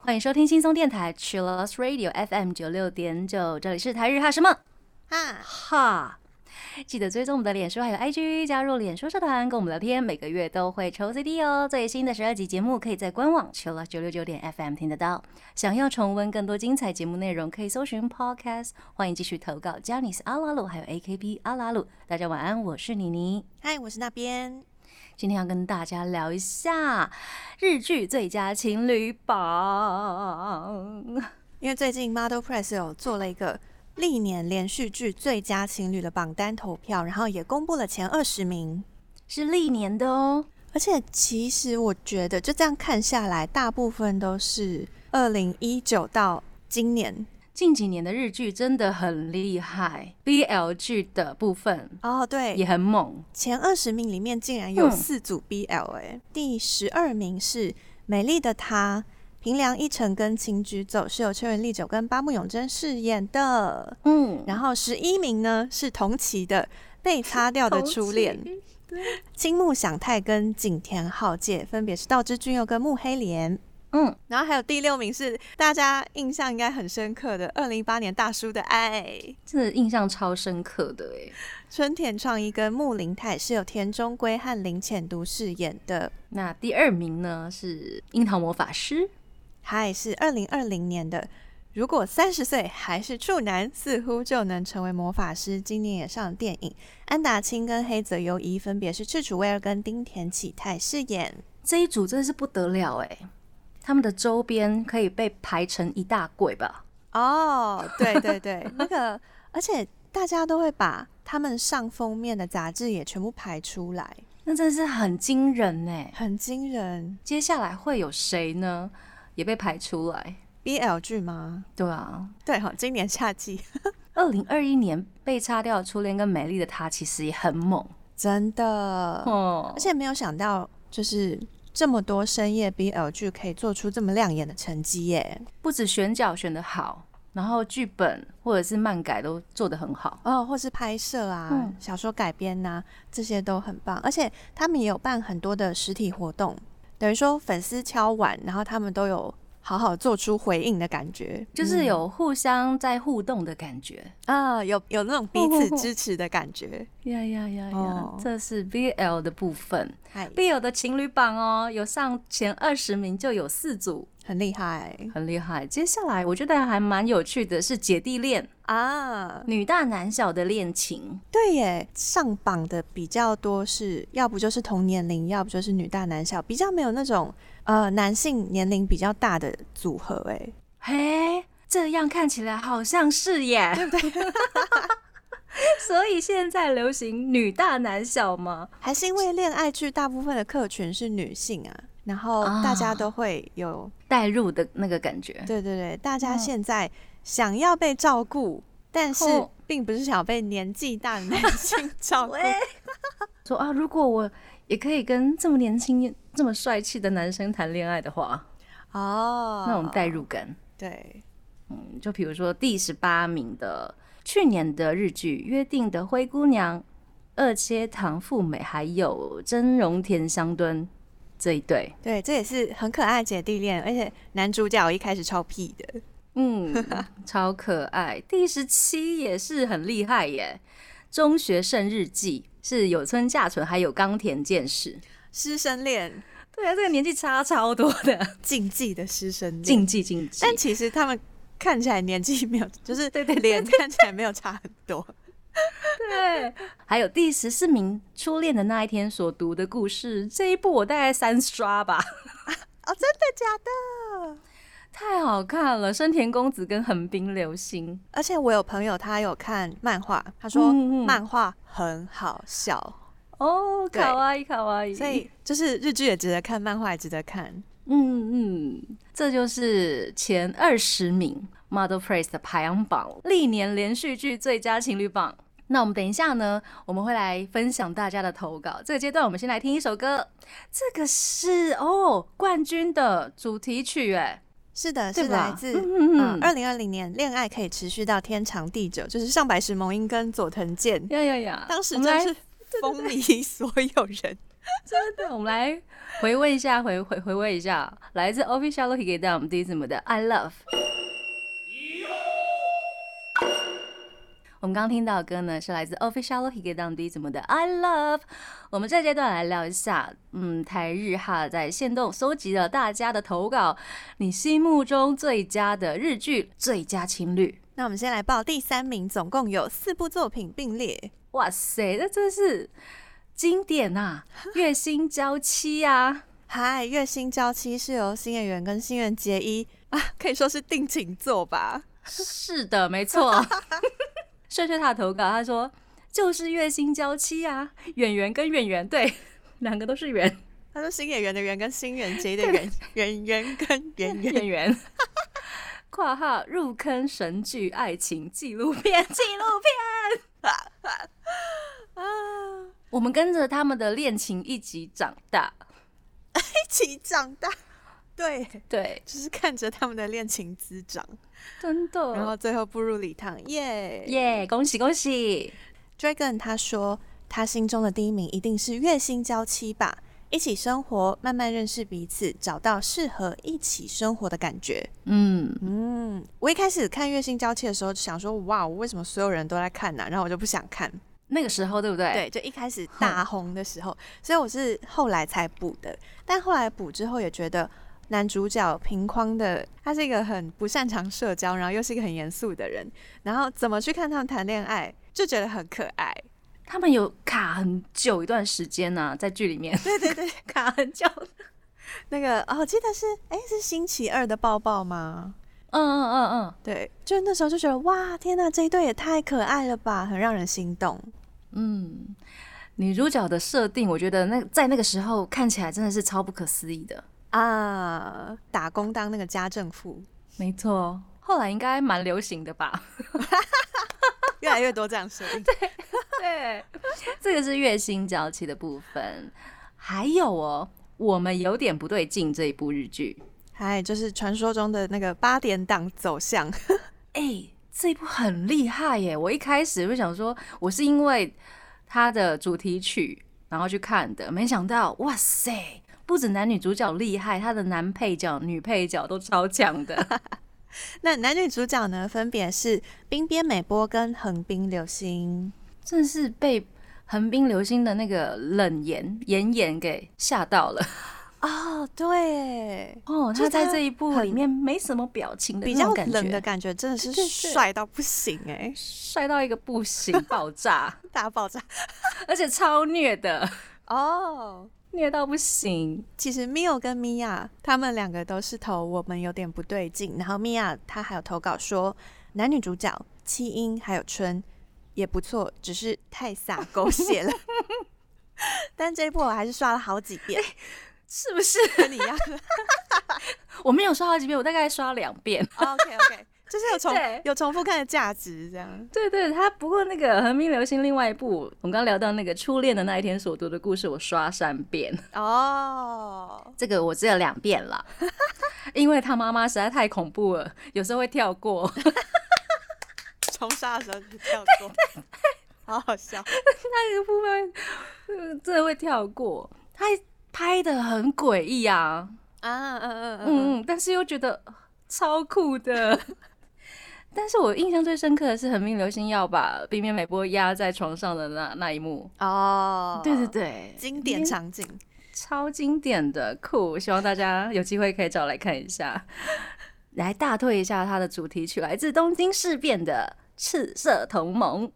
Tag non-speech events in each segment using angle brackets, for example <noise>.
欢迎收听轻松电台 Chillus Radio FM 九六点九，这里是台日哈什么？哈，哈。记得追踪我们的脸书还有 IG，加入脸书社团跟我们聊天，每个月都会抽 CD 哦。最新的十二集节目可以在官网 Chillus 九六九点 FM 听得到。想要重温更多精彩节目内容，可以搜寻 Podcast。欢迎继续投稿 j a n i c e 阿拉鲁还有 AKB 阿拉鲁。大家晚安，我是妮妮。嗨，我是那边。今天要跟大家聊一下日剧最佳情侣榜。因为最近 Model Press 有做了一个历年连续剧最佳情侣的榜单投票，然后也公布了前二十名。是历年的哦，而且其实我觉得，就这样看下来，大部分都是二零一九到今年。近几年的日剧真的很厉害，BL 剧的部分哦，对，也很猛。前二十名里面竟然有嗯四组 BL 哎、第十二名是《美丽的她》，平良一成跟青居奏是由秋元丽久跟八木永真饰演的。嗯，然后十一名呢是同期的《被擦掉的初恋》，青木响太跟景田浩介分别是道之俊佑跟木黑莲。嗯，然后还有第六名是大家印象应该很深刻的二零一八年大叔的爱，真的印象超深刻的哎。春田创一跟木林太是由田中圭和林浅都饰演的。那第二名呢是樱桃魔法师，他也是二零二零年的。如果三十岁还是处男，似乎就能成为魔法师。今年也上了电影，安达清跟黑泽优一分别是赤楚威尔跟丁田启泰饰演。这一组真的是不得了哎，他们的周边可以被排成一大柜吧？哦，对对对，<laughs> 那个，而且大家都会把他们上封面的杂志也全部排出来，那真的是很惊人哎。很惊人。接下来会有谁呢？也被排出来。BL 剧吗？对啊，对哈，今年夏季 <laughs> 二零二一年被擦掉的初恋跟美丽的她其实也很猛真的，哦而，且没有想到，就是这么多深夜 BL 剧可以做出这么亮眼的成绩耶。不止选角选的好，然后剧本或者是漫改都做得很好。哦，或是拍摄啊、嗯小说改编呐、这些都很棒。而且他们也有办很多的实体活动，等于说粉丝敲碗，然后他们都有好好做出回应的感觉，就是有互相在互动的感觉。啊，有有那种彼此支持的感觉。<laughs> 呀呀呀呀哦！这是 BL 的部分嗨，，BL 的情侣榜哦，有上前二十名就有四组，很厉害很厉害。接下来我觉得还蛮有趣的是姐弟恋，啊！女大男小的恋情。对耶，上榜的比较多是，要不就是同年龄，要不就是女大男小，比较没有那种呃男性年龄比较大的组合。哎，嘿，这样看起来好像是耶，对不对？<laughs> 所以现在流行女大男小吗？还是因为恋爱剧大部分的客群是女性啊，然后啊大家都会有，带入的那个感觉。对对对，大家嗯现在想要被照顾，但是哦并不是想被年纪大的男性 <laughs> 照顾。喂，<laughs> 说啊，如果我也可以跟这么年轻、这么帅气的男生谈恋爱的话，哦，那种代入感，对，嗯，就比如说第十八名的去年的日剧《约定的灰姑娘》，二阶堂富美还有真荣田香敦这一对，对，这也是很可爱的姐弟恋，而且男主角一开始超屁的，嗯，超可爱。第十七也是很厉害耶，《中学生日记》是有村架纯还有冈田健史。师生恋，对啊，这个年纪差超多的，禁忌的师生恋，竞技竞技。但其实他们看起来年纪没有，就是 <laughs> 对对对脸看起来没有差很多。对，还有第十四名初恋的那一天所读的故事，这一部我大概三刷吧，<laughs> 哦，真的假的？太好看了。生田公子跟横滨流星，而且我有朋友他有看漫画，他说漫画很好笑，哦，卡哇伊卡哇伊，所以就是日剧也值得看，漫画也值得看。嗯嗯，这就是前二十名 Model Praise 的排行榜，历年连续剧最佳情侣榜。那我们等一下呢，我们会来分享大家的投稿。这个阶段，我们先来听一首歌，这个是哦冠军的主题曲，哎，是的，是来自嗯二零二零年，恋爱可以持续到天长地久，就是上白石萌音跟佐藤健，呀呀呀！当时我们来真是风靡所有人。<laughs> 真的，我们来回味一下，回回回味一下，来自 Official Higedam Dism 的 I Love。我们刚刚听到的歌呢，是来自 Official Higedam Dism 的 I Love。我们这阶段来聊一下，嗯，台日哈在线动搜集了大家的投稿，你心目中最佳的日剧最佳情侣。那我们先来报第三名，总共有四部作品并列。哇塞，这真是经典呐、<laughs> 月薪娇妻啊！嗨，月薪娇妻是由新演员跟新垣结衣啊，可以说是定情作吧。是的，没错。<laughs> 睡睡他的投稿，他说就是月薪娇妻啊，演员跟演员对，两个都是圆他说新演员的员跟新垣结衣的员，演员跟演员。演员。括号入坑神剧爱情纪录片，纪录片。啊，<laughs> 我们跟着他们的恋情一起长大，一起长大，对，对，就是看着他们的恋情滋长，真的。然后最后步入礼堂，耶、耶恭喜恭喜！Dragon 他说，他心中的第一名一定是月薪娇妻吧，一起生活，慢慢认识彼此，找到适合一起生活的感觉。嗯，嗯，我一开始看月薪娇妻的时候，就想说，哇，我为什么所有人都在看呢、然后我就不想看。那个时候对不对？对，就一开始大红的时候，<laughs> 所以我是后来才补的。但后来补之后，也觉得男主角平框的他是一个很不擅长社交，然后又是一个很严肃的人，然后怎么去看他们谈恋爱，就觉得很可爱。他们有卡很久一段时间呢、在剧里面。<laughs> 对对对，卡很久。那个哦，我记得是哎，是星期二的抱抱吗？嗯嗯嗯嗯。对，就那时候就觉得哇，天呐，这一对也太可爱了吧，很让人心动。嗯，女主角的设定，我觉得那在那个时候看起来真的是超不可思议的。啊，打工当那个家政妇，没错，后来应该蛮流行的吧？<laughs> 越来越多这样设定。<laughs> 对，<laughs> 这个是月薪娇妻的部分。还有哦，我们有点不对劲这一部日剧，还就是传说中的那个八点档走向，<laughs> 哎、这一部很厉害耶！我一开始就想说，我是因为它的主题曲然后去看的，没想到，哇塞！不止男女主角厉害，他的男配角、女配角都超强的。<laughs> 那男女主角呢，分别是冰边美波跟横滨流星。真是被横滨流星的那个冷颜颜颜给吓到了。<laughs> 哦，对，哦，他他在这一部里面没什么表情的比较感冷的，感觉，真的是帅到不行哎、<laughs> 帅到一个不行，爆炸，大爆炸而且超虐的，哦。虐到不行。其实 Mio 跟 Mia 他们两个都是投我们有点不对劲，然后 Mia 她还有投稿说男女主角七音还有春也不错，只是太洒狗血了。<laughs> 但这一部我还是刷了好几遍，是不是？跟你一样。<laughs> 我没有刷好几遍，我大概刷两遍。OK OK，就是有重有重复看的价值，这样。对对，他不过那个横滨流星另外一部，我们刚聊到那个初恋的那一天所读的故事，我刷三遍，<laughs> 哦，这个我只有两遍了，<laughs> 因为他妈妈实在太恐怖了，有时候会跳过。<laughs> 冲杀的时候就跳过，好好笑。那个部分，呃真的会跳过。他拍的很诡异啊，啊，嗯嗯，嗯嗯，但是又觉得超酷的。但是我印象最深刻的是横滨流星要把冰面美波压在床上的那那一幕。哦，对对，对，经典场景。超经典的酷，希望大家有机会可以找来看一下。<laughs> 来大推一下它的主题曲，来自东京事变的《赤色同盟》。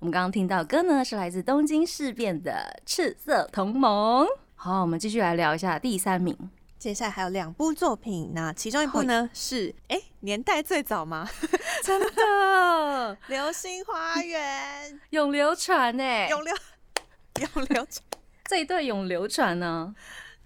我们刚刚听到歌呢，是来自东京事变的《赤色同盟》。好，我们继续来聊一下第三名。接下来还有两部作品，那其中一部呢是哎、年代最早吗？<laughs> 真的《<laughs> 流星花园》永流传呢？永流 <laughs> 永流传，这一对永流传呢？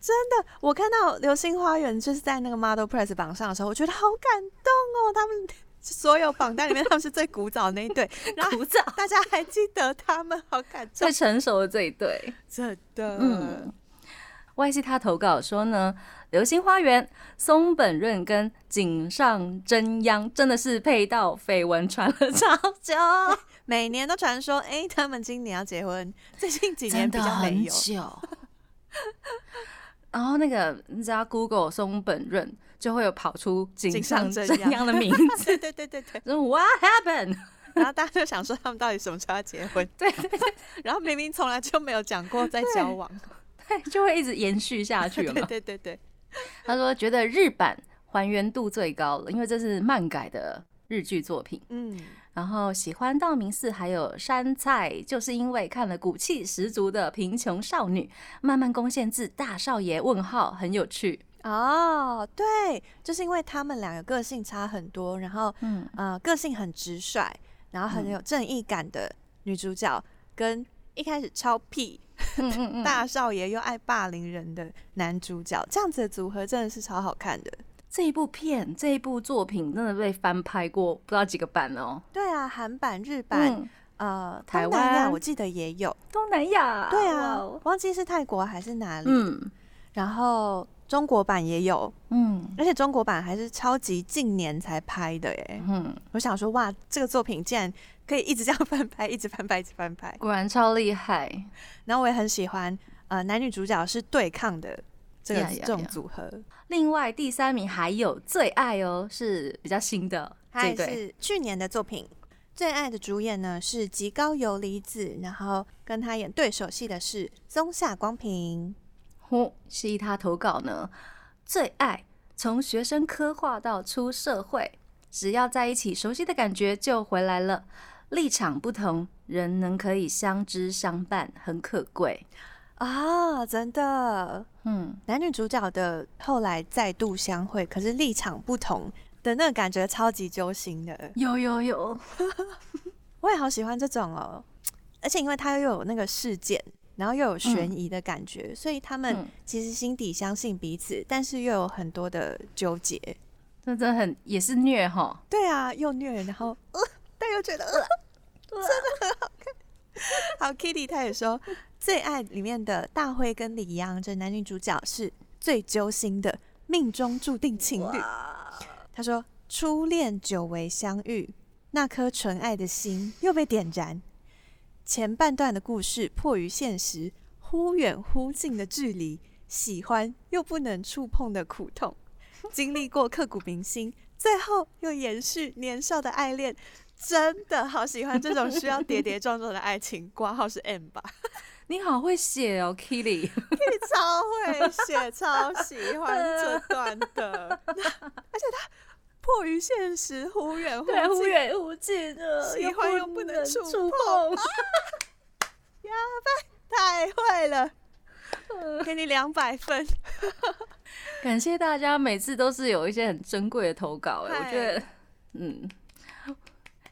真的我看到《流星花园》就是在那个 Model Press 榜上的时候，我觉得好感动哦，他们所有榜单里面他们是最古早的那一对，然后古早。大家还记得他们，好感动。最，成熟的这一对。真的，嗯，YC 他投稿说呢，《流星花园》松本润跟井上真央真的是配到绯闻传了超久，<laughs> 每年都传说，哎、他们今年要结婚，最近几年比较没有。很久。<laughs> 然后那个你只要 Google 松本润，就会有跑出井井上真央央的名字。<laughs> 对对对对对，说 What happened？然后大家就想说他们到底什么时候要结婚？对然后明明从来就没有讲过在交往。对，就会一直延续下去对嘛。对对对，<laughs> 他说觉得日版还原度最高了，因为这是漫改的日剧作品。嗯，然后喜欢道明寺还有山菜，就是因为看了骨气十足的贫穷少女，慢慢攻陷至大少爷问号，很有趣。哦，对，就是因为他们两个个性差很多，然后嗯，呃个性很直率，然后很有正义感的女主角，跟一开始超屁嗯嗯 <laughs> 嗯，大少爷又爱霸凌人的男主角，这样子的组合真的是超好看的。这一部片这一部作品真的被翻拍过不知道几个版哦。对啊，韩版、日版，嗯，呃，台湾我记得也有。东南亚，对啊忘记是泰国还是哪里。嗯然后中国版也有，嗯而且中国版还是超级近年才拍的耶。嗯，我想说，哇，这个作品竟然可以一直这样翻拍，<laughs> 一直翻拍，一直翻拍。果然超厉害。然后我也很喜欢，呃，男女主角是对抗的这个呀呀这种组合。另外第三名还有最爱哦，是比较新的它也这，是去年的作品。最爱的主演呢是极高游离子，然后跟他演对手戏的是松下光平。呼，是他投稿呢，最爱从学生刻画到出社会，只要在一起，熟悉的感觉就回来了。立场不同，人能可以相知相伴，很可贵。啊，真的，嗯，男女主角的后来再度相会，可是立场不同的那个感觉超级揪心的。有有有，<laughs> <laughs> 我也好喜欢这种哦，而且因为他又有那个事件，然后又有悬疑的感觉，所以他们嗯其实心底相信彼此，但是又有很多的纠结。这真的很也是虐哈。对啊，又虐，然后呃，<laughs> 但又觉得 <laughs> 呃，真的很好看。好，Kitty 他也说，最爱里面的大辉跟李阳这男女主角是最揪心的命中注定情侣。他说，初恋久违相遇，那颗纯爱的心又被点燃。前半段的故事迫于现实，忽远忽近的距离，喜欢又不能触碰的苦痛，经历过刻骨铭心，最后又延续年少的爱恋，真的好喜欢这种需要跌跌撞撞的爱情。挂号是 M 吧？你好会写哦，Kitty。你超会写，超喜欢这段的，而且他迫于现实，忽远忽近，忽近，远忽近的，喜欢又不能触碰。<laughs> 太会了，给你两百分。<laughs> 感谢大家，每次都是有一些很珍贵的投稿，哎，我嗨觉得，嗯，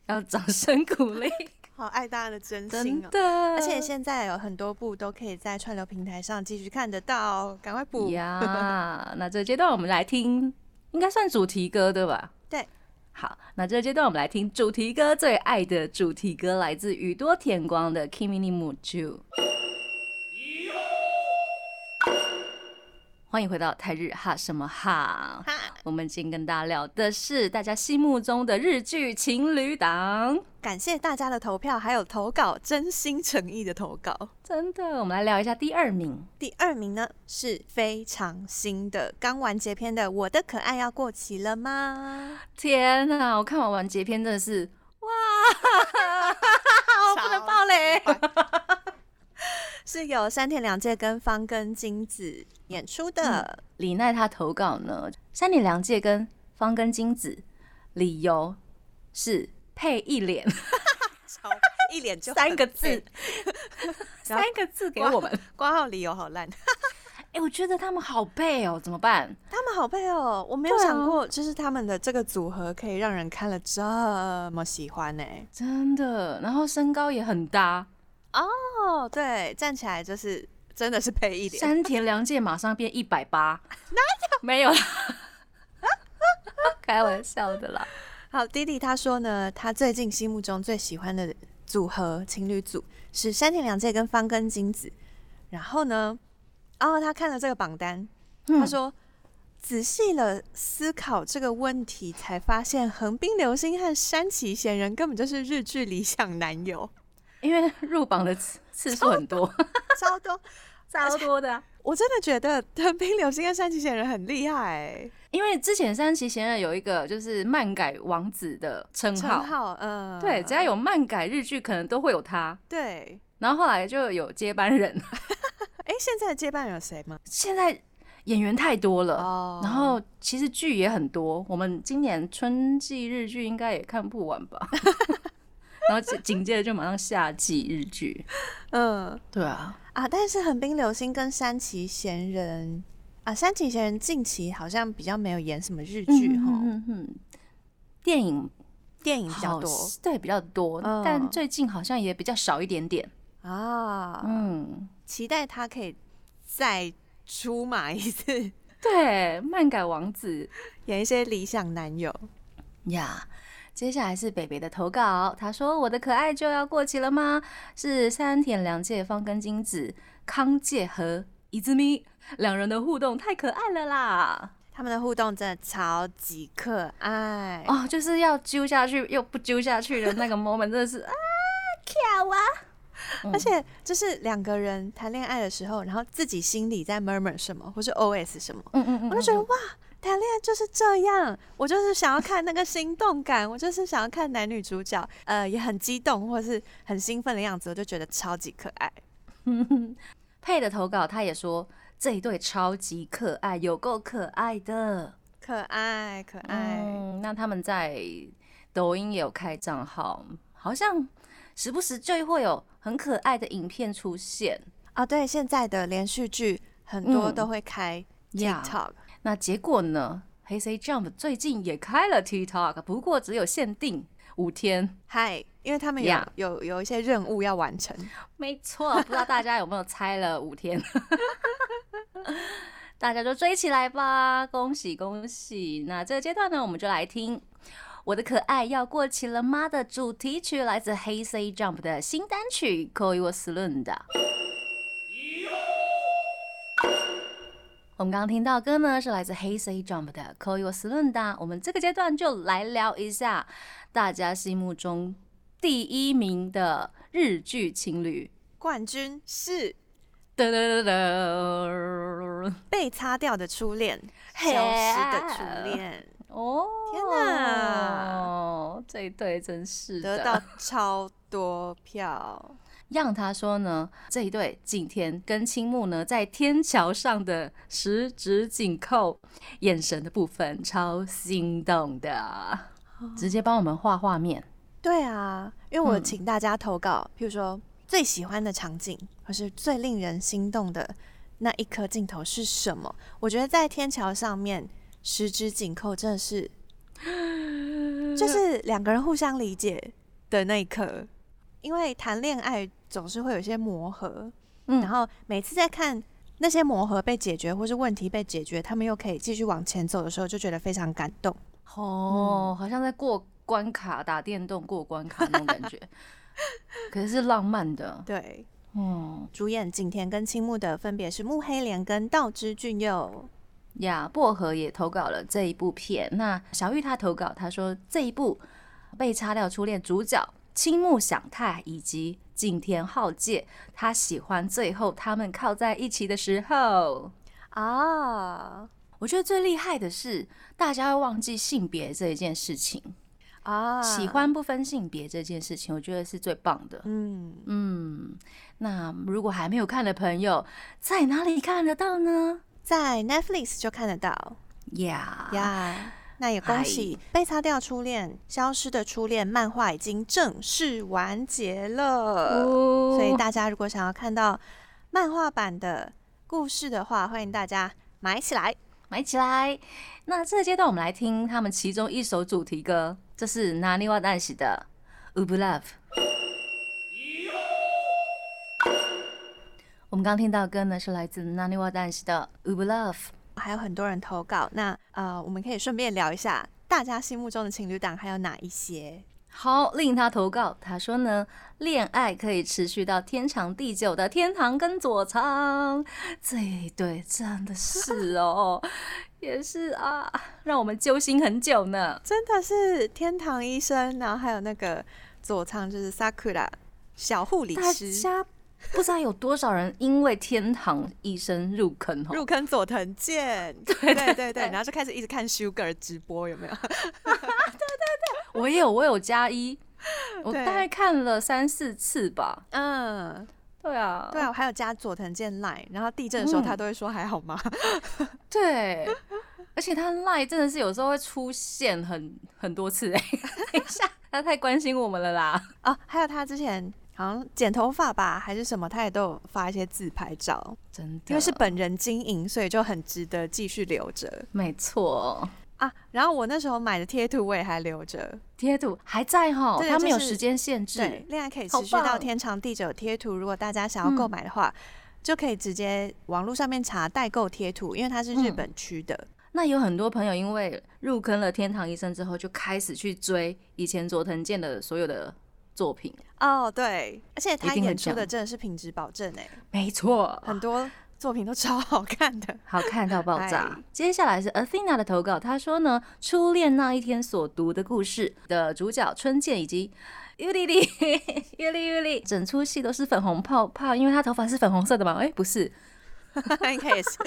要掌声鼓励，<laughs> 好爱大家的真真心哦。的。而且现在有很多部都可以在串流平台上继续看得到，赶快补。呀，那这个阶段我们来听，应该算主题歌对吧？对。好，那这个阶段我们来听主题歌，最爱的主题歌来自宇多田光的《Kimi ni Muju》。欢迎回到台日哈什么哈？哈我们今天跟大家聊的是大家心目中的日剧情侣档。感谢大家的投票，还有投稿，真心诚意的投稿。真的，我们来聊一下第二名。第二名呢是非常新的，刚完结篇的《我的可爱要过期了吗天哪！我看完完结篇真的是哇，我不能爆雷。》，是有山田凉介跟方根金子演出的。李奈他投稿呢，山田凉介跟方根金子，理由是配一脸 <laughs> 超一脸就三个字 <laughs> 三个字给我们。挂号理由好烂，<laughs> 哎、我觉得他们好配哦，怎么办？他们好配哦！我没有想过，就是他们的这个组合可以让人看了这么喜欢呢。真的，然后身高也很搭，哦，对，站起来就是真的是配一点。<laughs> 山田凉介马上变一百八，<laughs> 哪有？没有啦，开玩笑的啦。好，弟弟他说呢，他最近心目中最喜欢的组合情侣组是山田凉介跟方根金子。然后呢，然后他看了这个榜单，嗯他说。仔细了思考这个问题，才发现横滨流星和山崎贤人根本就是日剧理想男友，因为 <laughs> 入榜的次次数很多，超多。<laughs> 超 <laughs> 多的啊、我真的觉得藤滨流星跟山崎贤人很厉害、欸，因为之前山崎贤人有一个就是漫改王子的称号，称号，嗯，对，只要有漫改日剧，可能都会有他。对。然后后来就有接班人，哎、现在的接班人有谁吗？现在演员太多了。哦然后其实剧也很多，我们今年春季日剧应该也看不完吧。然后紧紧接着就马上夏季日剧，嗯对啊，啊，但是横滨流星跟山崎贤人啊，山崎贤人近期好像比较没有演什么日剧哈、嗯嗯，电影电影比较多对比较多，嗯但最近好像也比较少一点点。啊。嗯，期待他可以再出马一次，对，漫改王子演一些理想男友。呀。接下来是北北的投稿，他说：“我的可爱就要过期了吗？是山田凉介、方根金子、康介和伊兹咪两人的互动太可爱了啦！他们的互动真的超级可爱哦，就是要揪下去又不揪下去的那个 <laughs> moment，真的是啊，巧啊！<laughs> 而且就是两个人谈恋爱的时候，然后自己心里在 murmur 什么，或是 OS 什么，嗯嗯嗯，我就觉得哇，谈恋爱就是这样，我就是想要看那个心动感，<laughs> 我就是想要看男女主角呃也很激动或是很兴奋的样子，我就觉得超级可爱。<laughs> 配的投稿，他也说这一对超级可爱，有够可爱的。可爱可爱，嗯，那他们在抖音也有开账号，好像时不时就会有很可爱的影片出现。啊，对，现在的连续剧很多嗯都会开 TikTok，、那结果呢？黑 C Jump 最近也开了 TikTok，不过只有限定五天。嗨，因为他们有 Yeah 有有一些任务要完成。没错，不知道大家有没有猜了五天？<laughs> 大家就追起来吧！恭喜恭喜！那这个阶段呢，我们就来听《我的可爱要过期了吗》的主题曲，来自黑 C Jump 的新单曲《Koi w a s l u n d 我们刚刚听到歌呢，是来自黑 C Jump 的《Koi w a s l u n d 我们这个阶段就来聊一下大家心目中第一名的日剧情侣。冠军是噔噔噔噔被擦掉的初恋，消失的初恋，哦！天哪，这一对真是的得到超多票。让他说呢，这一对景田跟青木呢，在天桥上的十指紧扣，眼神的部分超心动的，直接帮我们画画面。对啊，因为我嗯请大家投稿，譬如说最喜欢的场景，或是最令人心动的那一颗镜头是什么？我觉得在天桥上面十指紧扣真的是，<gasps> 就是两个人互相理解的那一刻。因为谈恋爱总是会有一些磨合，嗯然后每次在看那些磨合被解决，或是问题被解决，他们又可以继续往前走的时候，就觉得非常感动。哦，好像在过关卡打电动过关卡那种感觉，<laughs> 可是是浪漫的。对，嗯主演景甜跟青木的分别是木黑莲跟道之俊佑。呀，薄荷也投稿了这一部片。那小玉她投稿，她说这一部被擦掉初恋主角青木响太以及景田浩介，他喜欢最后他们靠在一起的时候。啊我觉得最厉害的是，大家会忘记性别这一件事情，啊，喜欢不分性别这件事情，我觉得是最棒的。嗯，嗯，那如果还没有看的朋友，在哪里看得到呢？在 Netflix 就看得到呀呀。那也恭喜《被擦掉初恋》《消失的初恋》漫画已经正式完结了，哦所以大家如果想要看到漫画版的故事的话，欢迎大家买起来。买起来。那这个阶段，我们来听他们其中一首主题歌，这是 Naniwa 男喜的《Ub Love》。我们刚刚听到的歌呢，是来自 Naniwa Dance 的《Ub Love》。还有很多人投稿，那呃，我们可以顺便聊一下大家心目中的情侣档还有哪一些？好，令他投稿，他说呢，恋爱可以持续到天长地久的天堂跟佐仓，这一对真的是哦，<laughs> 也是啊，让我们揪心很久呢。真的是天堂医生，然后还有那个佐仓就是 Sakura 小护理大师，家 <laughs> 不知道有多少人因为天堂医生入坑哦，入坑佐藤健，<laughs> 对对对对，然后就开始一直看 Sugar 直播，有没有？<laughs> 对对对。我也有，我有加一，我大概看了三四次吧。嗯，对啊，对啊，我还有加佐藤健 Line，然后地震的时候嗯。他都会说还好吗？对，而且他 line 真的是有时候会出现很很多次哎、等一下，他太关心我们了啦。哦，还有他之前好像剪头发吧，还是什么，他也都有发一些自拍照，真的，因为是本人经营，所以就很值得继续留着没错，啊。然后我那时候买的贴图我也还留着，贴图还在哈，对他们有时间限制。对，恋爱可以持续到天长地久。贴图如果大家想要购嗯买的话，就可以直接网络上面查代购贴图，因为它是日嗯本区的。那有很多朋友因为入坑了天堂医生之后，就开始去追以前佐藤健的所有的作品。哦，对，而且他演出的真的是品质保证哎，没错，很多作品都超好看的。<laughs> 好看到爆炸哎。接下来是 Athena 的投稿，他说呢，初恋那一天所读的故事的主角春剑以及。<laughs> 尤丽丽，尤丽尤丽，整出戏都是粉红泡泡，因为她头发是粉红色的嘛？哎、不是，<laughs> 应该也是，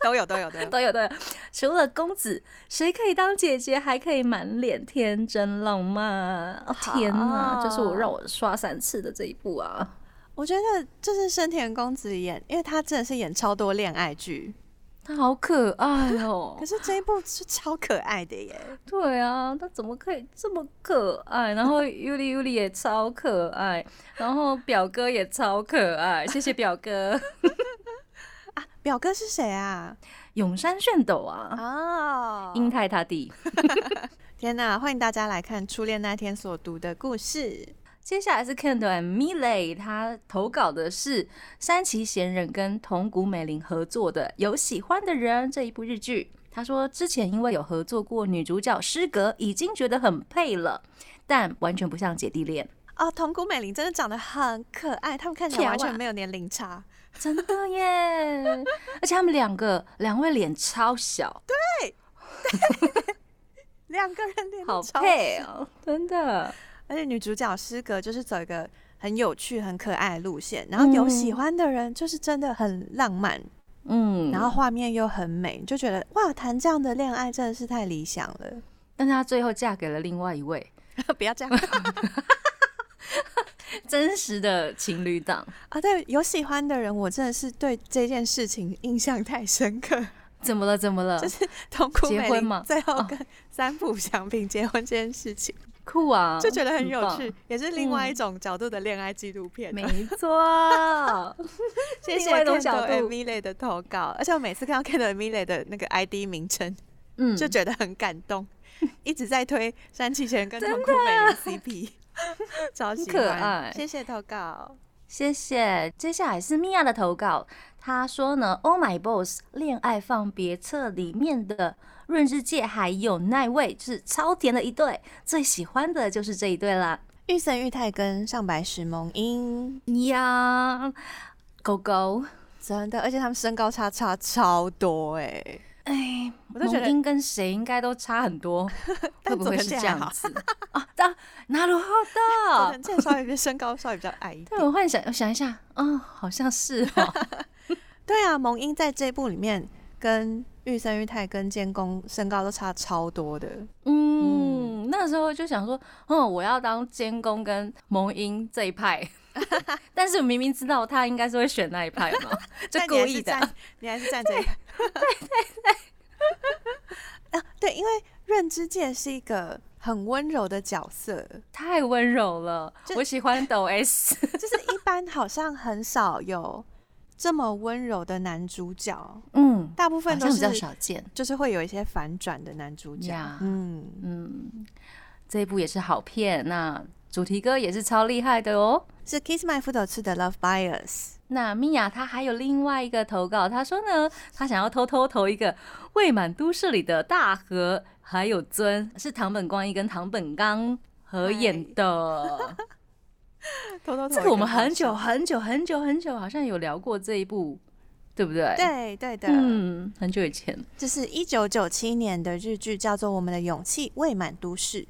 都有都有都有。都有 <laughs> 都有。除了公子，谁可以当姐姐，还可以满脸天真浪漫？哦天哪，好这是我让我刷三次的这一部啊！我觉得就是生田公子演，因为他真的是演超多恋爱剧，他好可爱哦 <laughs> 可。是这一部是超可爱的耶。对啊，他怎么可以这么可爱？然后尤里尤里也超可爱，然后表哥也超可爱，谢谢表哥。表哥是谁啊？永山炫斗啊，哦英泰他弟。<laughs> 天哪！欢迎大家来看初恋那天所读的故事。接下来是 Ken 的 Miley，他投稿的是山崎贤人跟桐谷美玲合作的《有喜欢的人》这一部日剧。他说之前因为有合作过女主角失格，已经觉得很配了，但完全不像姐弟恋。哦，桐谷美玲真的长得很可爱，他们看起来完全没有年龄差。真的耶！<laughs> 而且他们两个两位脸超小，对。两个人脸好配哦，真的。而且女主角诗格就是走一个很有趣、很可爱的路线，然后有喜欢的人就是真的很浪漫，嗯，然后画面又很美，你就觉得哇，谈这样的恋爱真的是太理想了。但是她最后嫁给了另外一位。<laughs> 不要这样 <laughs> 真实的情侣档。啊！对，有喜欢的人，我真的是对这件事情印象太深刻。怎么了？怎么了？就是痛苦结婚吗哦最后跟三浦祥平结婚这件事情，酷啊，就觉得很有趣，也是另外一嗯种角度的恋爱纪录片。没错，谢 <laughs> 谢 <laughs> 另外一种 Ken 角角度。Emily 的投稿，而且我每次看到 Ken Emily 的那个 ID 名称，嗯，就觉得很感动，<laughs> 一直在推山崎贤跟痛苦美玲 CP，<laughs> 超，可爱谢谢投稿。谢谢。接下来是米娅的投稿，她说呢，《Oh My Boss》恋爱放别册里面的润之介还有奈味就是超甜的一对，最喜欢的就是这一对啦。玉森玉太跟上白石萌音，呀，狗狗，真的，而且他们身高差差超多哎、哎，我都觉得萌音跟谁应该都差很多，<laughs> 会不会是这样子啊？啊，なるほ佐ど。藤健稍微比身高稍微比较矮一点对，。我幻想，我想一下，嗯，好像是哦。<laughs> 对啊，萌音在这部里面跟玉森裕太跟监工身高都差超多的。嗯，那时候就想说，嗯，我要当监工跟萌音这一派， <laughs> 但是我明明知道他应该是会选那一派嘛，<laughs> 就故意的。你还是站这一派。对 <laughs> 对对。啊，对，因为润之介是一个很温柔的角色，太温柔了，我喜欢抖 S。就是一般好像很少有这么温柔的男主角，嗯，大部分都是比较少见。就是会有一些反转的男主角呀。嗯，嗯，这一部也是好片，那主题歌也是超厉害的哦。是 Kiss My Foot 吃的 Love Bias。那米娅她还有另外一个投稿，她说呢，她想要偷偷投一个未满都市里的大河，还有尊是唐本光一跟唐本刚合演的。<laughs> 偷偷这个我们很久很久很久很久好像有聊过这一部，对不对？，对对的，嗯，很久以前。这是一九九七年的日剧，叫做《我们的勇气未满都市》。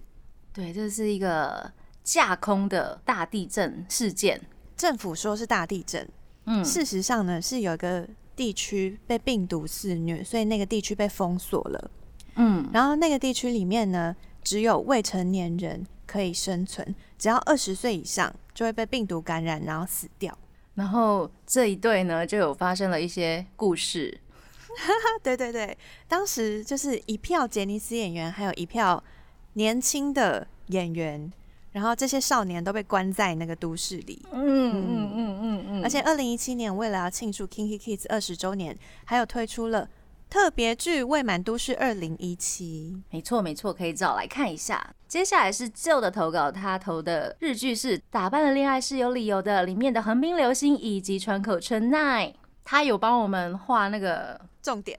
对，这是一个架空的大地震事件。政府说是大地震，嗯，事实上呢是有一个地区被病毒肆虐，所以那个地区被封锁了。嗯，然后那个地区里面呢，只有未成年人可以生存，只要二十岁以上就会被病毒感染，然后死掉。然后这一对呢就有发生了一些故事。<laughs> 啊，对对对，当时就是一票杰尼斯演员，还有一票年轻的演员，然后这些少年都被关在那个都市里。嗯嗯嗯嗯嗯而且，二零一七年为了要庆祝 Kinky Kids 二十周年，还有推出了特别剧《未满都市二零一七》。没错没错，可以找来看一下。接下来是旧的投稿，他投的日剧是《打扮的恋爱是有理由的》里面的横滨流星以及川口春奈，他有帮我们画那个。重点，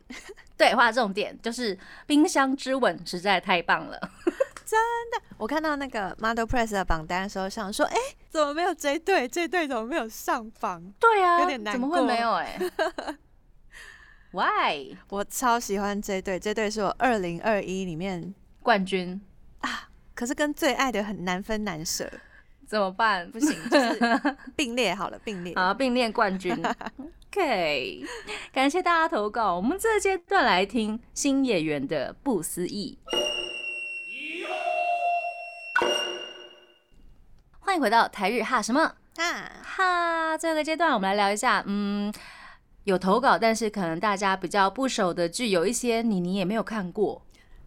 对，画重点就是冰箱之吻实在太棒了。我看到那个 Model Press 的榜单的时候，想说，哎、怎么没有这一队？这一队怎么没有上榜？对啊，有点难怎么会过没有哎、<laughs> Why 我超喜欢这一队，这队是我二零二一里面，冠军可是跟最爱的很难分难舍，怎么办？不行，<laughs> 就是并列好了，并列。啊，并列冠军。<laughs> OK，感谢大家投稿。我们这阶段来听新演员的不思议。欢迎回到台日哈什么啊，哈？这个阶段我们来聊一下，嗯，有投稿，但是可能大家比较不熟的剧，有一些你你也没有看过。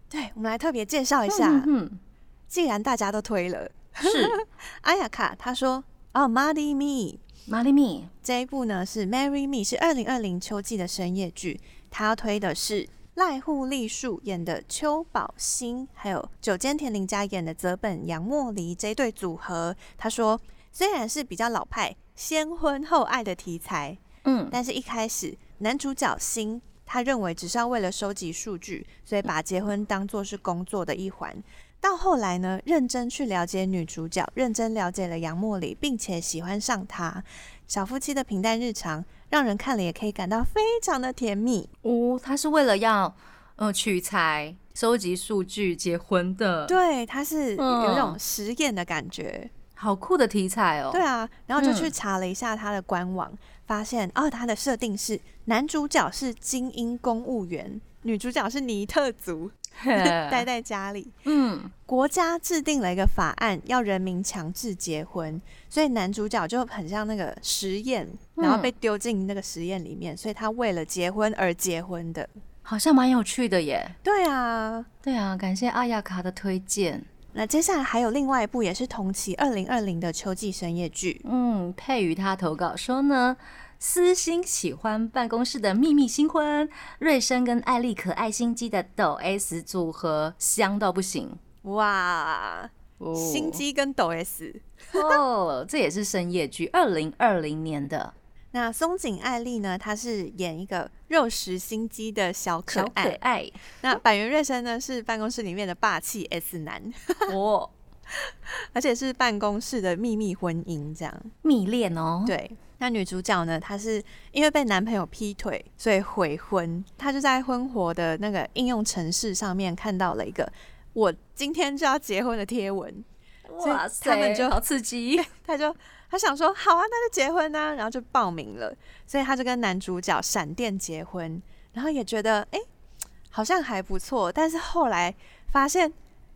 对，我们来特别介绍一下。嗯哼，既然大家都推了，是 <laughs> 阿雅卡他说：“哦，《Marry Me》玛丽蜜，这一部呢是《Marry Me》，是二零二零秋季的深夜剧。他要推的是濑户丽树演的秋宝星，还有久间田林佳演的泽本杨茉莉这一对组合。他说，虽然是比较老派先婚后爱的题材，嗯，但是一开始男主角星他认为只是要为了收集数据，所以把结婚当做是工作的一环。到后来呢，认真去了解女主角，认真了解了杨茉莉，并且喜欢上她。小夫妻的平淡日常，让人看了也可以感到非常的甜蜜。哦，他是为了要呃取材、收集数据、结婚的，，对，他是有嗯一种实验的感觉。好酷的题材哦。对啊，然后就去嗯查了一下它的官网，发现哦，它的设定是男主角是精英公务员，女主角是尼特族，<laughs> 待 <laughs> 在家里。嗯，国家制定了一个法案，要人民强制结婚，所以男主角就很像那个实验，然后被丢进那个实验里面，所以他为了结婚而结婚的。好像蛮有趣的耶。对啊，对啊，感谢阿亚卡的推荐。那接下来还有另外一部也是同期二零二零的秋季深夜剧，嗯，佩瑜他投稿说呢，私心喜欢办公室的秘密新婚，瑞生跟艾丽可爱心机的抖 S 组合香到不行。哇，哦心机跟抖 S。哦，这也是深夜剧，二零二零年的那松井爱丽呢？她是演一个肉食心机的小可爱可爱。爱。那板垣瑞生呢是办公室里面的霸气 S 男，哦，<laughs> 而且是办公室的秘密婚姻这样。蜜恋哦。对，那女主角呢，她是因为被男朋友劈腿，所以悔婚。她就在婚活的那个应用程式上面看到了一个“我今天就要结婚”的贴文，哇塞，他们就好刺激。<laughs> 她就她想说好啊，那就结婚啊，然后就报名了。所以她就跟男主角闪电结婚，然后也觉得哎、诶好像还不错。但是后来发现，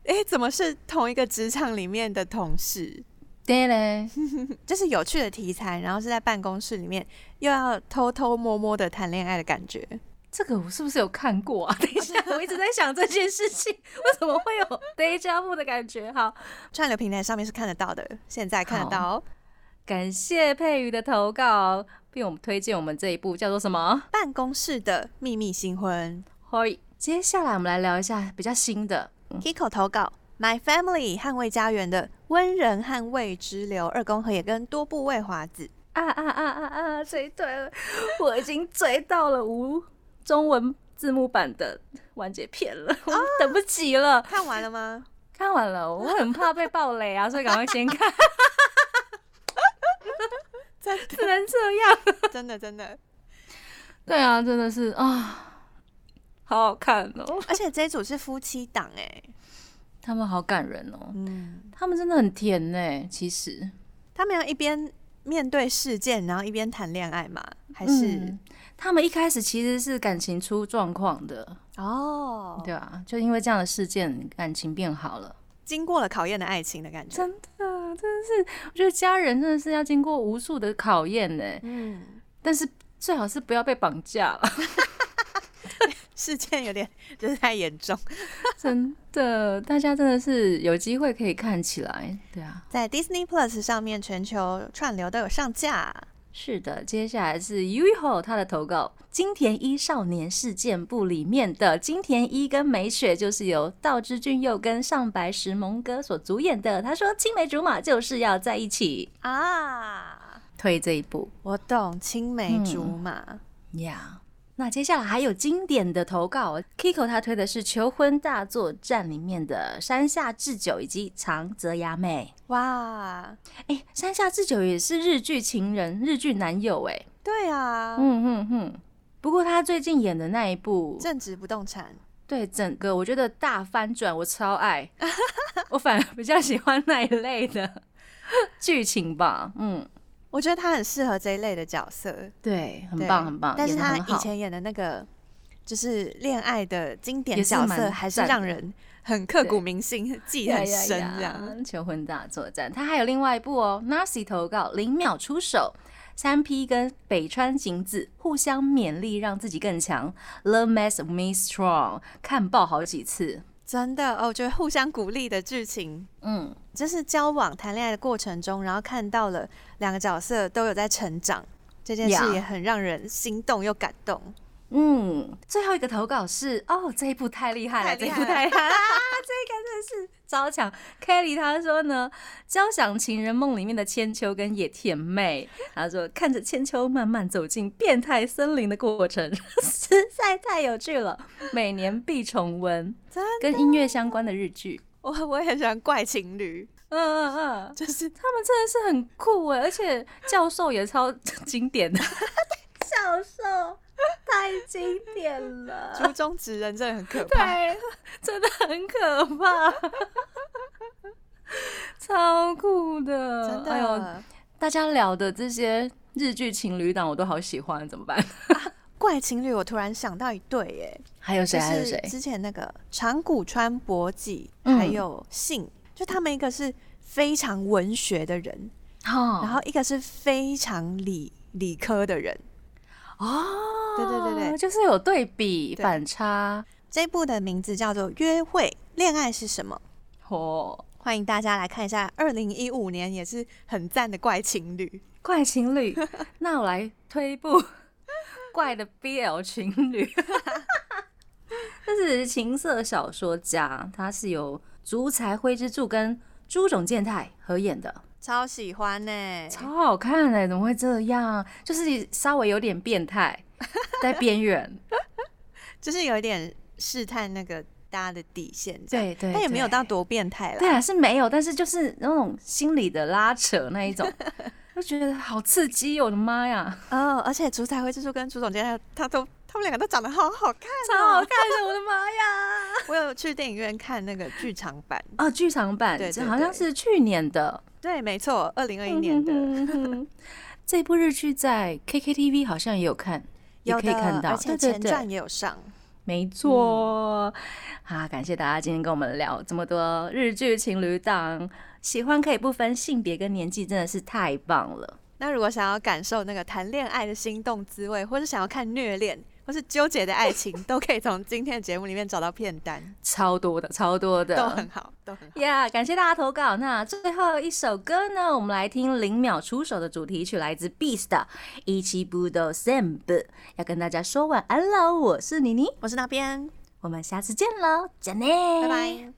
哎、怎么是同一个职场里面的同事？对嘞，<laughs> 就是有趣的题材，然后是在办公室里面又要偷偷摸摸的谈恋爱的感觉。这个我是不是有看过啊？<laughs> 等一下，我一直在想这件事情，为什么会有 deja vu 的感觉？好，串流平台上面是看得到的，现在看得到哦。感谢佩瑜的投稿，并我们推荐我们这一部叫做什么？办公室的秘密新婚欢接下来我们来聊一下比较新的，，Kiko 投稿，My Family 捍卫家园的温人捍卫之流二宫和也跟多部未华子。啊啊啊啊啊！追对了，我已经追到了无中文字幕版的完结篇了，我等不及了。看完了吗？看完了，我很怕被暴雷啊，所以赶快先看，<laughs> 真 <laughs> 只能这样。<laughs> 真的真的，对啊，真的是啊，好好看哦，而且这一组是夫妻档哎，他们好感人哦，嗯，他们真的很甜呢。其实。他们要一边面对事件，然后一边谈恋爱嘛，还是、嗯。他们一开始其实是感情出状况的，哦，对啊，就因为这样的事件，感情变好了。经过了考验的爱情的感觉，真的，真的是，我觉得家人真的是要经过无数的考验呢。嗯，但是最好是不要被绑架了，事件有点就是太严重。<laughs> 真的，大家真的是有机会可以看起来。对啊，在 Disney Plus 上面全球串流都有上架。是的，接下来是 Uho 他的投稿，《金田一少年事件簿》里面的金田一跟美雪就是由道之俊佑跟上白石萌歌所主演的。他说青梅竹马就是要在一起，啊，推这一部我懂，青梅竹马。呀。那接下来还有经典的投稿，Kiko 他推的是《求婚大作战》里面的山下智久以及长泽雅美。哇，哎、山下智久也是日剧情人、日剧男友哎。对啊，嗯嗯嗯。不过他最近演的那一部，正直不动产。对整个我觉得大翻转，我超爱。<laughs> 我反而比较喜欢那一类的剧情吧。嗯，我觉得他很适合这一类的角色，对，很棒很棒。但是他以前演的那个就是恋爱的经典角色，还是让人很刻骨铭心，记很深呀呀这样。呀求婚大作战，他还有另外一部哦，Nasi 投稿零秒出手。三 P 跟北川景子互相勉励，让自己更强。Love makes me strong，看爆好几次。真的哦，我觉得互相鼓励的剧情，嗯，就是交往谈恋爱的过程中，然后看到了两个角色都有在成长，这件事也很让人心动又感动。嗯，最后一个投稿是哦，这一部太厉害了，这一部太厉害了，啊 <laughs> 这个真的是超强。Kelly 他说呢，《交响情人梦》里面的千秋跟野田妹，他说看着千秋慢慢走进变态森林的过程，实在太有趣了，每年必重温。真跟音乐相关的日剧，我我也很喜欢怪情侣，嗯嗯嗯，就是他们真的是很酷哎，而且教授也超经典的，<laughs> 教授太经典了，<laughs> 竹中直人真的很可怕。对，<laughs> 真的很可怕，<laughs> 超酷的，真的，哎呦，大家聊的这些日剧情侣档我都好喜欢，怎么办？怪情侣，我突然想到一对耶，还有谁？还有谁？之前那个长谷川博己嗯还有信，就他们一个是非常文学的人，哦然后一个是非常理理科的人。哦，对对对对就是有对比对反差这部的名字叫做《约会恋爱是什么》，哦。欢迎大家来看一下。二零一五年也是很赞的怪情侣，怪情侣，<laughs> 那我来推一部 <laughs> 怪的 BL 情侣。<laughs> 这是情色小说家，他是由竹财辉之助跟朱种健太合演的，超喜欢呢、超好看哎、怎么会这样？就是稍微有点变态，<laughs> 在边缘。就是有一点试探那个大家的底线，对对，但也没有到多变态啦。对啊，是没有，但是就是那种心理的拉扯那一种，<laughs> 就觉得好刺激哦，我的妈呀！哦，而且竹彩辉之助跟朱总监他都他们两个都长得好好看、超好看的，我的妈呀！<laughs> 我有去电影院看那个剧场版，哦，剧场版，对对这好像是去年的，对，没错，二零二一年的，<laughs> 这部日剧在 KKTV 好像也有看，也可以看到，前传也有上。没错。啊，感谢大家今天跟我们聊这么多日剧情侣档，喜欢可以不分性别跟年纪，真的是太棒了。那如果想要感受那个谈恋爱的心动滋味，或者想要看虐恋，或是纠结的爱情，都可以从今天的节目里面找到片单，超多的，超多的，都很好，都很好。呀感谢大家投稿。那最后一首歌呢，我们来听零秒出手的主题曲，来自 Beast 的《一起不都 Sam》，要跟大家说晚安喽。我是妮妮，我是那边，我们下次见喽，再见，拜拜。